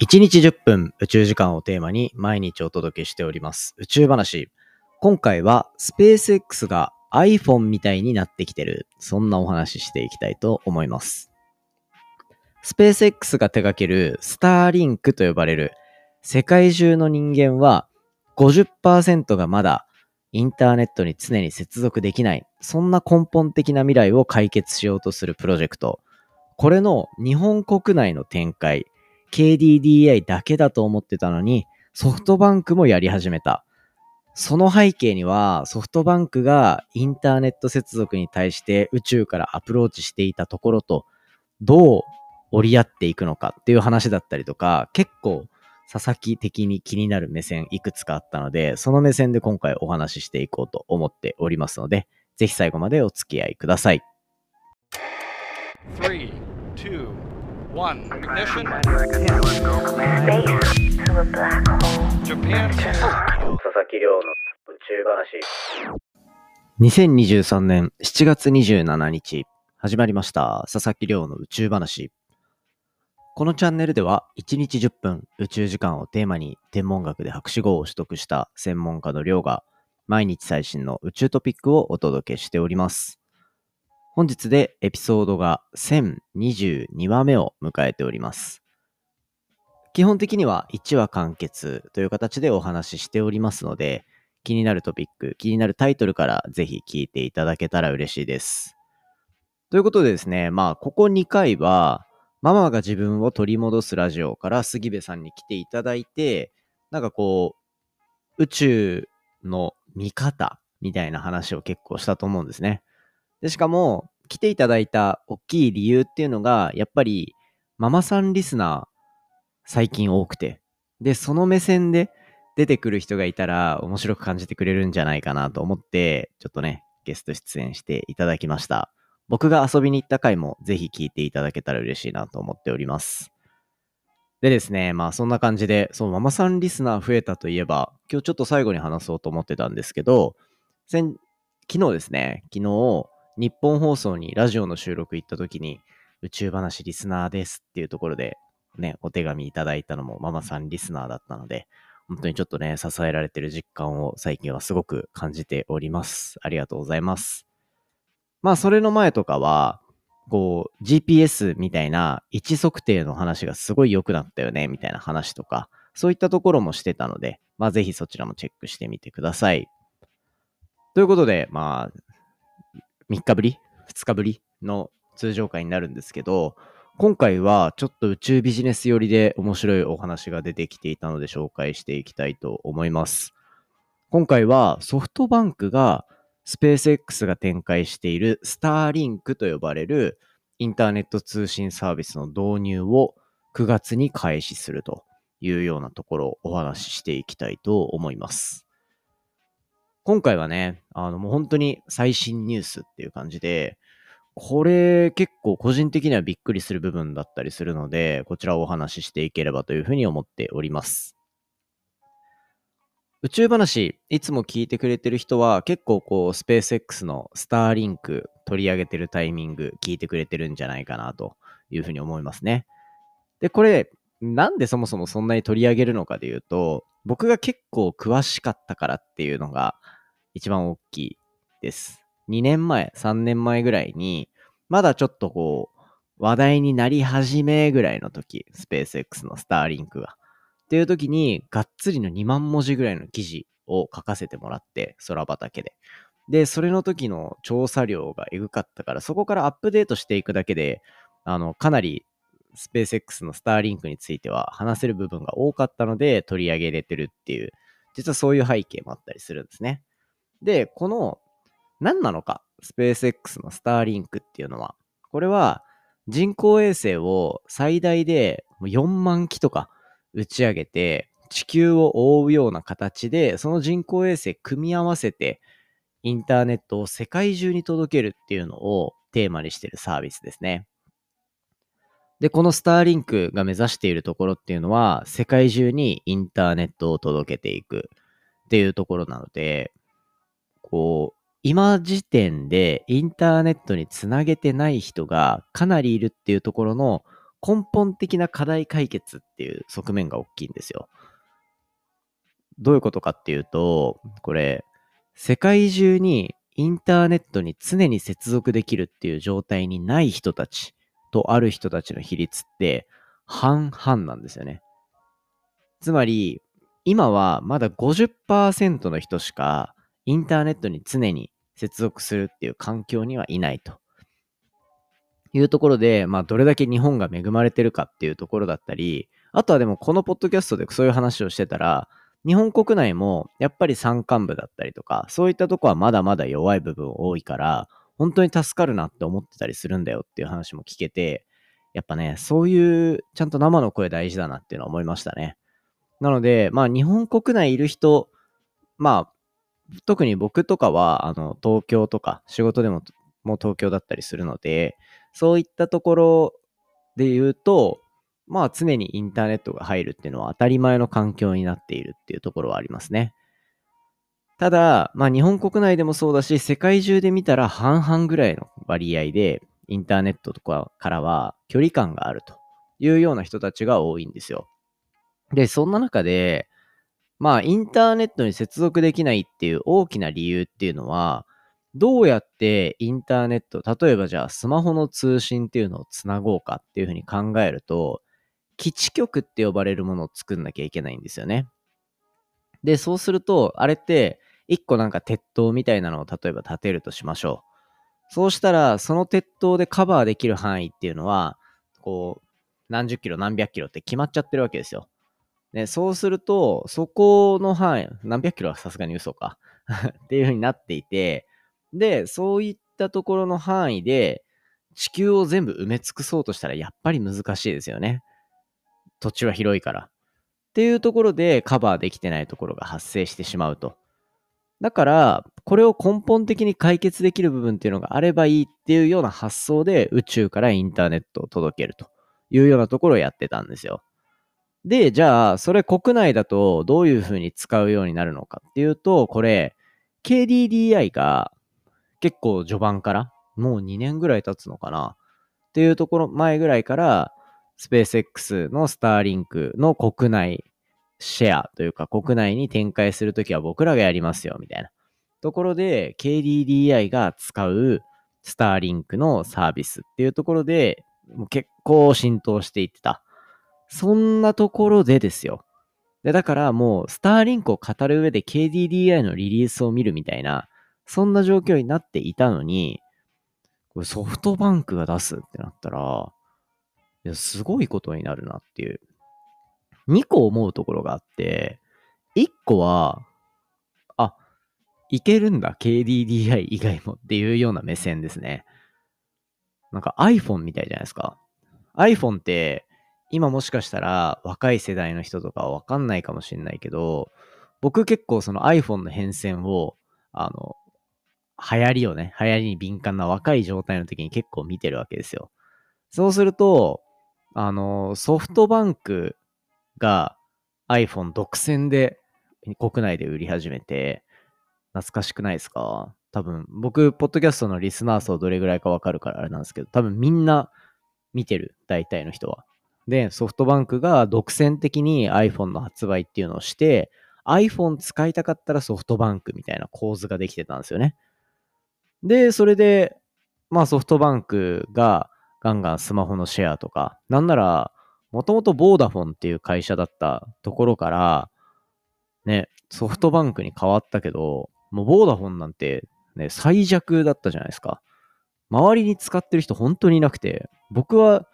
1日10分宇宙時間をテーマに毎日お届けしております宇宙話。今回はスペース X が iPhone みたいになってきてる。そんなお話ししていきたいと思います。スペース X が手掛けるスターリンクと呼ばれる世界中の人間は50%がまだインターネットに常に接続できない。そんな根本的な未来を解決しようとするプロジェクト。これの日本国内の展開、KDDI だけだと思ってたのに、ソフトバンクもやり始めた。その背景には、ソフトバンクがインターネット接続に対して宇宙からアプローチしていたところと、どう折り合っていくのかっていう話だったりとか、結構佐々木的に気になる目線いくつかあったので、その目線で今回お話ししていこうと思っておりますので、ぜひ最後までお付き合いください。3 2 1 ignition Japan. 佐々木亮の宇宙話。2023年7月27日始まりました。佐々木亮の宇宙話。このチャンネルでは1日10分宇宙時間をテーマに天文学で博士号を取得した専門家の亮が毎日最新の宇宙トピックをお届けしております。本日でエピソードが1022話目を迎えております。基本的には1話完結という形でお話ししておりますので、気になるトピック、気になるタイトルからぜひ聞いていただけたら嬉しいです。ということでですね、まあ、ここ2回は、ママが自分を取り戻すラジオから杉部さんに来ていただいて、なんかこう、宇宙の見方みたいな話を結構したと思うんですね。で、しかも、来ていただいた大きい理由っていうのが、やっぱり、ママさんリスナー、最近多くて。で、その目線で出てくる人がいたら、面白く感じてくれるんじゃないかなと思って、ちょっとね、ゲスト出演していただきました。僕が遊びに行った回もぜひ聞いていただけたら嬉しいなと思っております。でですね、まあそんな感じで、そのママさんリスナー増えたといえば、今日ちょっと最後に話そうと思ってたんですけど、昨日ですね、昨日、日本放送にラジオの収録行った時に、宇宙話リスナーですっていうところで、ね、お手紙いただいたのもママさんリスナーだったので、本当にちょっとね、支えられてる実感を最近はすごく感じております。ありがとうございます。まあ、それの前とかは、こう、GPS みたいな位置測定の話がすごい良くなったよね、みたいな話とか、そういったところもしてたので、まあ、ぜひそちらもチェックしてみてください。ということで、まあ、3日ぶり ?2 日ぶりの通常回になるんですけど、今回はちょっと宇宙ビジネス寄りで面白いお話が出てきていたので紹介していきたいと思います。今回はソフトバンクがスペース X が展開しているスターリンクと呼ばれるインターネット通信サービスの導入を9月に開始するというようなところをお話ししていきたいと思います。今回はね、あのもう本当に最新ニュースっていう感じで、これ結構個人的にはびっくりする部分だったりするので、こちらをお話ししていければというふうに思っております。宇宙話、いつも聞いてくれてる人は結構こうスペース X のスターリンク取り上げてるタイミング聞いてくれてるんじゃないかなというふうに思いますね。で、これなんでそもそもそんなに取り上げるのかで言うと、僕が結構詳しかったからっていうのが一番大きいです。2年前、3年前ぐらいに、まだちょっとこう、話題になり始めぐらいの時、スペース X のスターリンクが。っていう時に、がっつりの2万文字ぐらいの記事を書かせてもらって、空畑で。で、それの時の調査量がエグかったから、そこからアップデートしていくだけで、あの、かなりスペース X のスターリンクについては話せる部分が多かったので取り上げれてるっていう、実はそういう背景もあったりするんですね。で、この、何なのか、スペース X のスターリンクっていうのは、これは人工衛星を最大で4万機とか打ち上げて、地球を覆うような形で、その人工衛星組み合わせて、インターネットを世界中に届けるっていうのをテーマにしているサービスですね。で、このスターリンクが目指しているところっていうのは、世界中にインターネットを届けていくっていうところなので、こう、今時点でインターネットにつなげてない人がかなりいるっていうところの根本的な課題解決っていう側面が大きいんですよ。どういうことかっていうと、これ、世界中にインターネットに常に接続できるっていう状態にない人たちとある人たちの比率って半々なんですよね。つまり、今はまだ50%の人しかインターネットに常に接続するっていう環境にはいないと。いうところで、まあ、どれだけ日本が恵まれてるかっていうところだったり、あとはでもこのポッドキャストでそういう話をしてたら、日本国内もやっぱり山間部だったりとか、そういったとこはまだまだ弱い部分多いから、本当に助かるなって思ってたりするんだよっていう話も聞けて、やっぱね、そういうちゃんと生の声大事だなっていうのは思いましたね。なので、まあ日本国内いる人、まあ特に僕とかは、あの、東京とか仕事でももう東京だったりするので、そういったところで言うと、まあ常にインターネットが入るっていうのは当たり前の環境になっているっていうところはありますね。ただ、まあ日本国内でもそうだし、世界中で見たら半々ぐらいの割合で、インターネットとかからは距離感があるというような人たちが多いんですよ。で、そんな中で、まあインターネットに接続できないっていう大きな理由っていうのは、どうやってインターネット、例えばじゃあスマホの通信っていうのをつなごうかっていうふうに考えると、基地局って呼ばれるものを作んなきゃいけないんですよね。で、そうすると、あれって、一個なんか鉄塔みたいなのを例えば建てるとしましょう。そうしたら、その鉄塔でカバーできる範囲っていうのは、こう、何十キロ何百キロって決まっちゃってるわけですよ。ね、そうすると、そこの範囲、何百キロはさすがに嘘か っていう風になっていて、で、そういったところの範囲で、地球を全部埋め尽くそうとしたらやっぱり難しいですよね。土地は広いから。っていうところでカバーできてないところが発生してしまうと。だから、これを根本的に解決できる部分っていうのがあればいいっていうような発想で宇宙からインターネットを届けるというようなところをやってたんですよ。で、じゃあ、それ国内だとどういうふうに使うようになるのかっていうと、これ、KDDI が結構序盤から、もう2年ぐらい経つのかなっていうところ前ぐらいから、スペース X のスターリンクの国内シェアというか国内に展開するときは僕らがやりますよみたいなところで KDDI が使うスターリンクのサービスっていうところで結構浸透していってた。そんなところでですよ。で、だからもうスターリンクを語る上で KDDI のリリースを見るみたいなそんな状況になっていたのに、これソフトバンクが出すってなったら、いや、すごいことになるなっていう。2個思うところがあって、1個は、あ、いけるんだ、KDDI 以外もっていうような目線ですね。なんか iPhone みたいじゃないですか。iPhone って、今もしかしたら若い世代の人とかはわかんないかもしれないけど、僕結構その iPhone の変遷を、あの、流行りをね、流行りに敏感な若い状態の時に結構見てるわけですよ。そうすると、あの、ソフトバンクが iPhone 独占で国内で売り始めて、懐かしくないですか？多分、僕、ポッドキャストのリスナー層どれぐらいかわかるからあれなんですけど、多分みんな見てる、大体の人は。で、ソフトバンクが独占的に iPhone の発売っていうのをして、iPhone 使いたかったらソフトバンクみたいな構図ができてたんですよね。で、それで、まあソフトバンクがガンガンスマホのシェアとか、なんなら、もともとボーダフォンっていう会社だったところから、ね、ソフトバンクに変わったけど、もうボーダフォンなんて、ね、最弱だったじゃないですか。周りに使ってる人本当にいなくて、僕は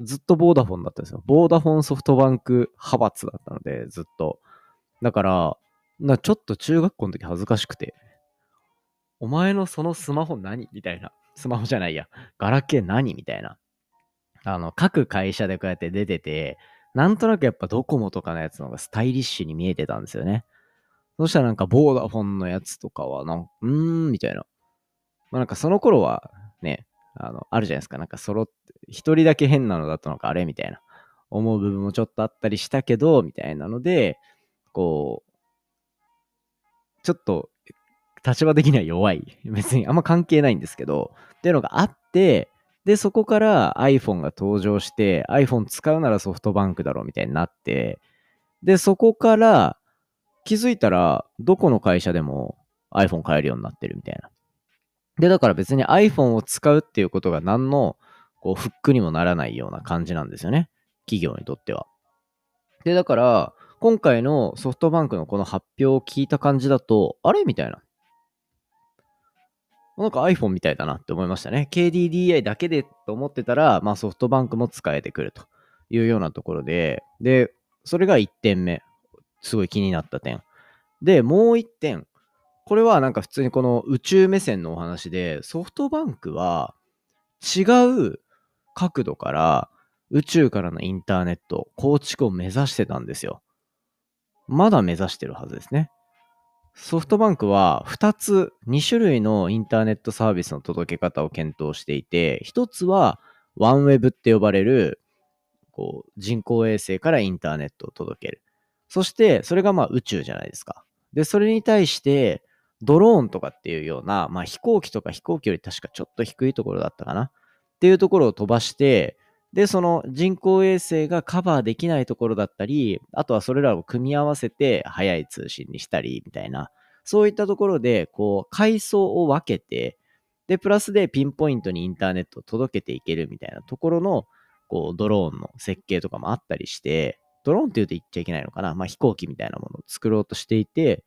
ずっとボーダフォンだったんですよ。ボーダフォンソフトバンク派閥だったので、ずっと。だから、なちょっと中学校の時恥ずかしくて、お前のそのスマホ何？みたいな。スマホじゃないや。ガラケー何？みたいな。あの、各会社でこうやって出てて、なんとなくやっぱドコモとかのやつの方がスタイリッシュに見えてたんですよね。そしたらなんかボーダフォンのやつとかはなん、うーん、みたいな。まあなんかその頃はね、あの、あるじゃないですか。なんか揃って、一人だけ変なのだったのか、あれみたいな。思う部分もちょっとあったりしたけど、みたいなので、こう、ちょっと立場的には弱い。別にあんま関係ないんですけど、っていうのがあって、で、そこから iPhone が登場して、iPhone 使うならソフトバンクだろうみたいになって、で、そこから気づいたら、どこの会社でも iPhone 買えるようになってるみたいな。で、だから別に iPhone を使うっていうことが何のこうフックにもならないような感じなんですよね。企業にとっては。で、だから、今回のソフトバンクのこの発表を聞いた感じだと、あれ？みたいな。なんか iPhone みたいだなって思いましたね。KDDI だけでと思ってたら、まあソフトバンクも使えてくるというようなところで、で、それが1点目。すごい気になった点。で、もう1点。これはなんか普通にこの宇宙目線のお話で、ソフトバンクは違う角度から宇宙からのインターネット構築を目指してたんですよ。まだ目指してるはずですね。ソフトバンクは2つ、2種類のインターネットサービスの届け方を検討していて、1つは OneWeb って呼ばれるこう人工衛星からインターネットを届ける。そして、それがまあ宇宙じゃないですか。で、それに対して、ドローンとかっていうような、まあ飛行機とか飛行機より確かちょっと低いところだったかな。っていうところを飛ばして、で、その人工衛星がカバーできないところだったり、あとはそれらを組み合わせて速い通信にしたり、みたいな、そういったところで、こう、階層を分けて、で、プラスでピンポイントにインターネットを届けていけるみたいなところの、こう、ドローンの設計とかもあったりして、ドローンって言うと言っちゃいけないのかな。まあ飛行機みたいなものを作ろうとしていて、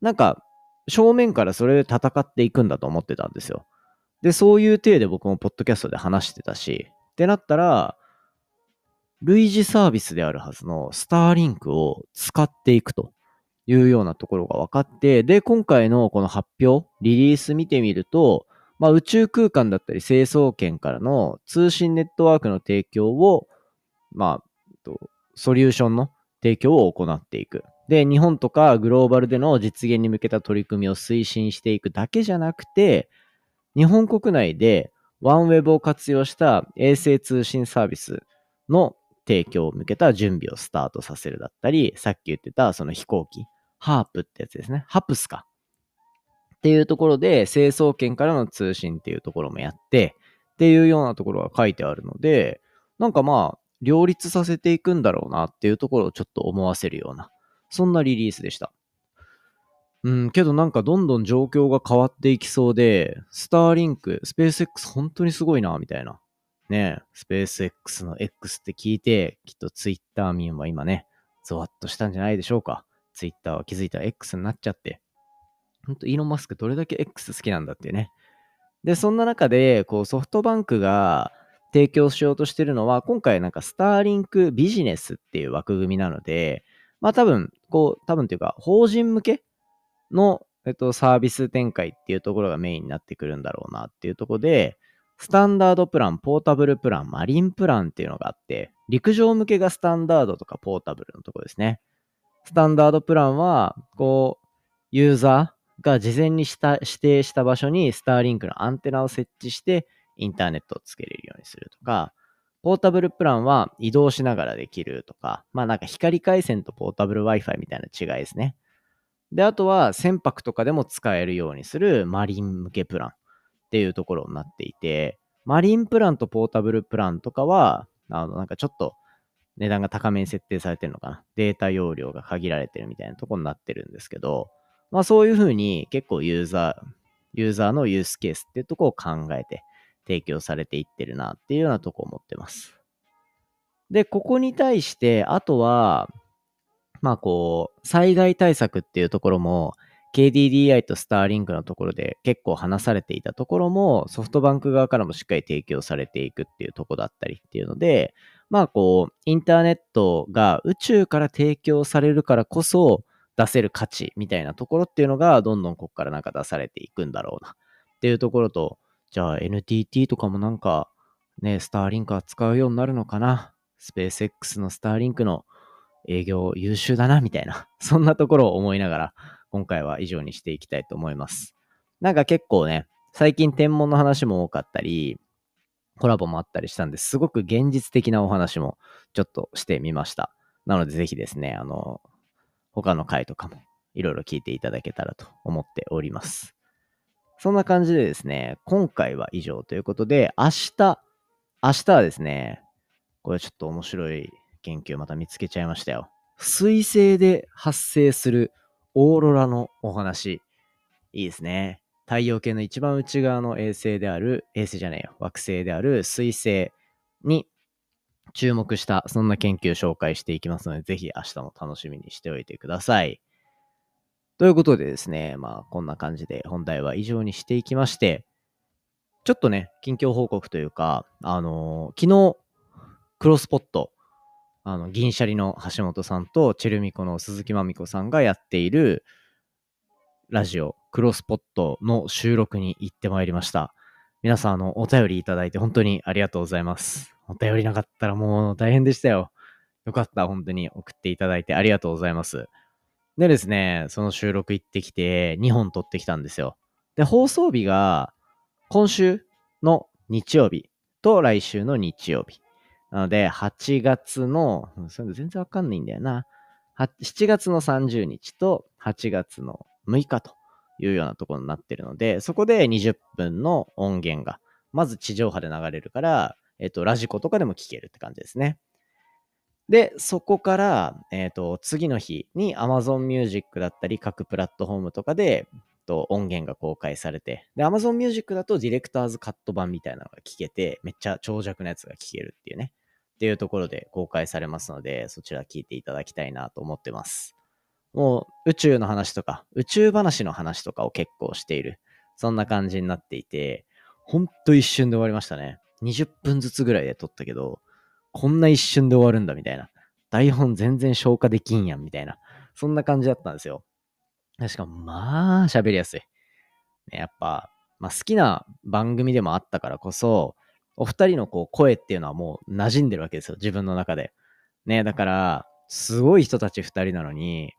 なんか、正面からそれで戦っていくんだと思ってたんですよ。で、そういう体で僕もポッドキャストで話してたし、ってなったら、類似サービスであるはずのスターリンクを使っていくというようなところが分かって、で、今回のこの発表、リリース見てみると、まあ、宇宙空間だったり成層圏からの通信ネットワークの提供を、まあ、ソリューションの提供を行っていく。で、日本とかグローバルでの実現に向けた取り組みを推進していくだけじゃなくて、日本国内で OneWeb を活用した衛星通信サービスの提供を向けた準備をスタートさせるだったり、さっき言ってたその飛行機、ハープってやつですね。ハプスか。っていうところで、成層圏からの通信っていうところもやって、っていうようなところが書いてあるので、なんかまあ、両立させていくんだろうなっていうところをちょっと思わせるような、そんなリリースでした。うん、けどなんかどんどん状況が変わっていきそうで、スターリンク、スペース X 本当にすごいな、みたいな。ねスペース X の X って聞いて、きっと Twitter 民は今ね、ゾワッとしたんじゃないでしょうか。Twitter は気づいたら X になっちゃって。ほんと、イーロン・マスクどれだけ X 好きなんだっていうね。で、そんな中で、こう、ソフトバンクが提供しようとしてるのは、今回なんかスターリンクビジネスっていう枠組みなので、まあ多分、こう、多分というか、法人向けの、えっと、サービス展開っていうところがメインになってくるんだろうなっていうところで、スタンダードプラン、ポータブルプラン、マリンプランっていうのがあって、陸上向けがスタンダードとかポータブルのところですね。スタンダードプランは、こう、ユーザーが事前にした指定した場所にスターリンクのアンテナを設置してインターネットをつけれるようにするとか、ポータブルプランは移動しながらできるとか、まあなんか光回線とポータブル Wi-Fi みたいな違いですね。で、あとは船舶とかでも使えるようにするマリン向けプランっていうところになっていて、マリンプランとポータブルプランとかは、あの、なんかちょっと値段が高めに設定されてるのかな。データ容量が限られてるみたいなとこになってるんですけど、まあそういうふうに結構ユーザー、ユーザーのユースケースっていうとこを考えて提供されていってるなっていうようなとこ思ってます。で、ここに対して、あとは、まあこう、災害対策っていうところも、KDDI とスターリンクのところで結構話されていたところも、ソフトバンク側からもしっかり提供されていくっていうとこだったりっていうので、まあこう、インターネットが宇宙から提供されるからこそ出せる価値みたいなところっていうのが、どんどんここからなんか出されていくんだろうなっていうところと、じゃあ NTT とかもなんかね、スターリンクは使うようになるのかな？スペース X のスターリンクの営業優秀だな、みたいな。そんなところを思いながら、今回は以上にしていきたいと思います。なんか結構ね、最近天文の話も多かったり、コラボもあったりしたんで、すごく現実的なお話もちょっとしてみました。なのでぜひですね、あの、他の回とかもいろいろ聞いていただけたらと思っております。そんな感じでですね、今回は以上ということで、明日明日はですね、これちょっと面白い研究また見つけちゃいましたよ。水星で発生するオーロラのお話。いいですね。太陽系の一番内側の衛星である、衛星じゃないよ、惑星である水星に注目した、そんな研究紹介していきますので、ぜひ明日も楽しみにしておいてください。ということでですね、まあこんな感じで本題は以上にしていきまして、ちょっとね、近況報告というか、あのー、昨日、クロスポット、あの、銀シャリの橋本さんとチェルミコの鈴木まみこさんがやっているラジオ、クロスポットの収録に行ってまいりました。皆さん、あの、お便りいただいて本当にありがとうございます。お便りなかったらもう大変でしたよ。よかった、本当に送っていただいてありがとうございます。でですね、その収録行ってきて2本撮ってきたんですよ。で、放送日が今週の日曜日と来週の日曜日。なので、8月の、それ全然わかんないんだよな。7月の30日と8月の6日というようなところになってるので、そこで20分の音源が、まず地上波で流れるから、えっ、と、ラジコとかでも聞けるって感じですね。で、そこから、えっ、と、次の日に Amazon Music だったり、各プラットフォームとかで、と音源が公開されて、で、Amazon Music だとディレクターズカット版みたいなのが聞けて、めっちゃ長尺なやつが聞けるっていうね、っていうところで公開されますので、そちら聞いていただきたいなと思ってます。もう宇宙の話とか、宇宙話の話とかを結構している。そんな感じになっていて、ほんと一瞬で終わりましたね。20分ずつぐらいで撮ったけど、こんな一瞬で終わるんだみたいな。台本全然消化できんやんみたいな。そんな感じだったんですよ。しかも、まあ、喋りやすい。ね、やっぱ、まあ、好きな番組でもあったからこそ、お二人のこう声っていうのはもう馴染んでるわけですよ。自分の中で。ね、だから、すごい人たち二人なのに、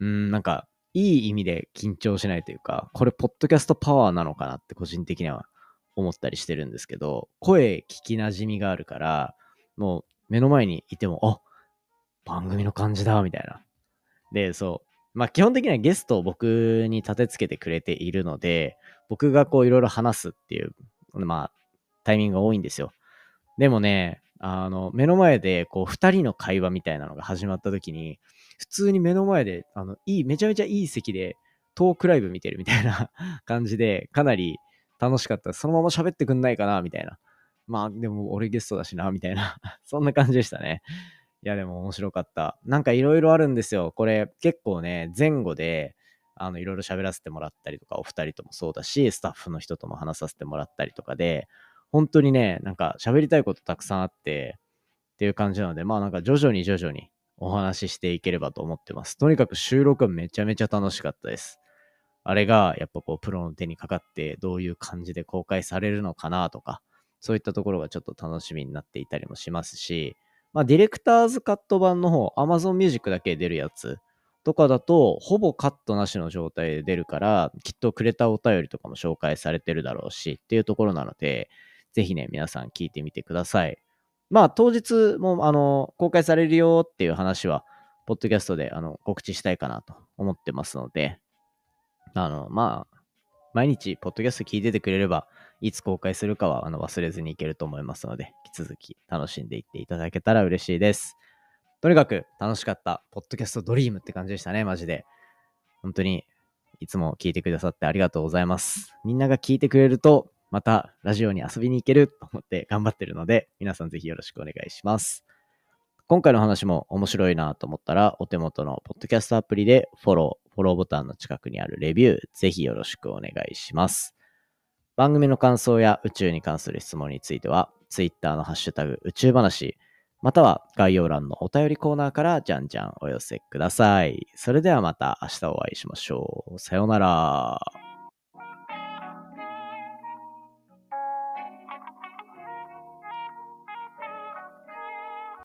うん、なんか、いい意味で緊張しないというか、これ、ポッドキャストパワーなのかなって個人的には思ったりしてるんですけど、声聞き馴染みがあるから、もう目の前にいても、あ番組の感じだ、みたいな。で、そう。まあ基本的にはゲストを僕に立てつけてくれているので、僕がこういろいろ話すっていう、まあタイミングが多いんですよ。でもね、あの、目の前でこう二人の会話みたいなのが始まった時に、普通に目の前で、あの、いい、めちゃめちゃいい席でトークライブ見てるみたいな 感じで、かなり楽しかった。そのまま喋ってくんないかなみたいな。まあ、でも俺ゲストだしな、みたいな そんな感じでしたね。いや、でも面白かった。なんかいろいろあるんですよ。これ結構ね、前後で、あの、いろいろ喋らせてもらったりとか、お二人ともそうだし、スタッフの人とも話させてもらったりとかで、本当にね、なんか喋りたいことたくさんあって、っていう感じなので、まあなんか徐々に徐々にお話ししていければと思ってます。とにかく収録はめちゃめちゃ楽しかったです。あれがやっぱこうプロの手にかかってどういう感じで公開されるのかなとか、そういったところがちょっと楽しみになっていたりもしますし、まあディレクターズカット版の方、Amazon Music だけ出るやつとかだと、ほぼカットなしの状態で出るから、きっとくれたお便りとかも紹介されてるだろうしっていうところなので、ぜひね、皆さん聞いてみてください。まあ、当日も、あの、公開されるよっていう話は、ポッドキャストで、あの、告知したいかなと思ってますので、あの、まあ、毎日、ポッドキャスト聞いててくれれば、いつ公開するかは、あの、忘れずにいけると思いますので、引き続き楽しんでいっていただけたら嬉しいです。とにかく楽しかった、ポッドキャストドリームって感じでしたね、マジで。本当に、いつも聞いてくださってありがとうございます。みんなが聞いてくれると、またラジオに遊びに行けると思って頑張ってるので、皆さんぜひよろしくお願いします。今回の話も面白いなと思ったら、お手元のポッドキャストアプリでフォロー、フォローボタンの近くにあるレビュー、ぜひよろしくお願いします。番組の感想や宇宙に関する質問については、Twitter のハッシュタグ宇宙話、または概要欄のお便りコーナーからじゃんじゃんお寄せください。それではまた明日お会いしましょう。さようなら。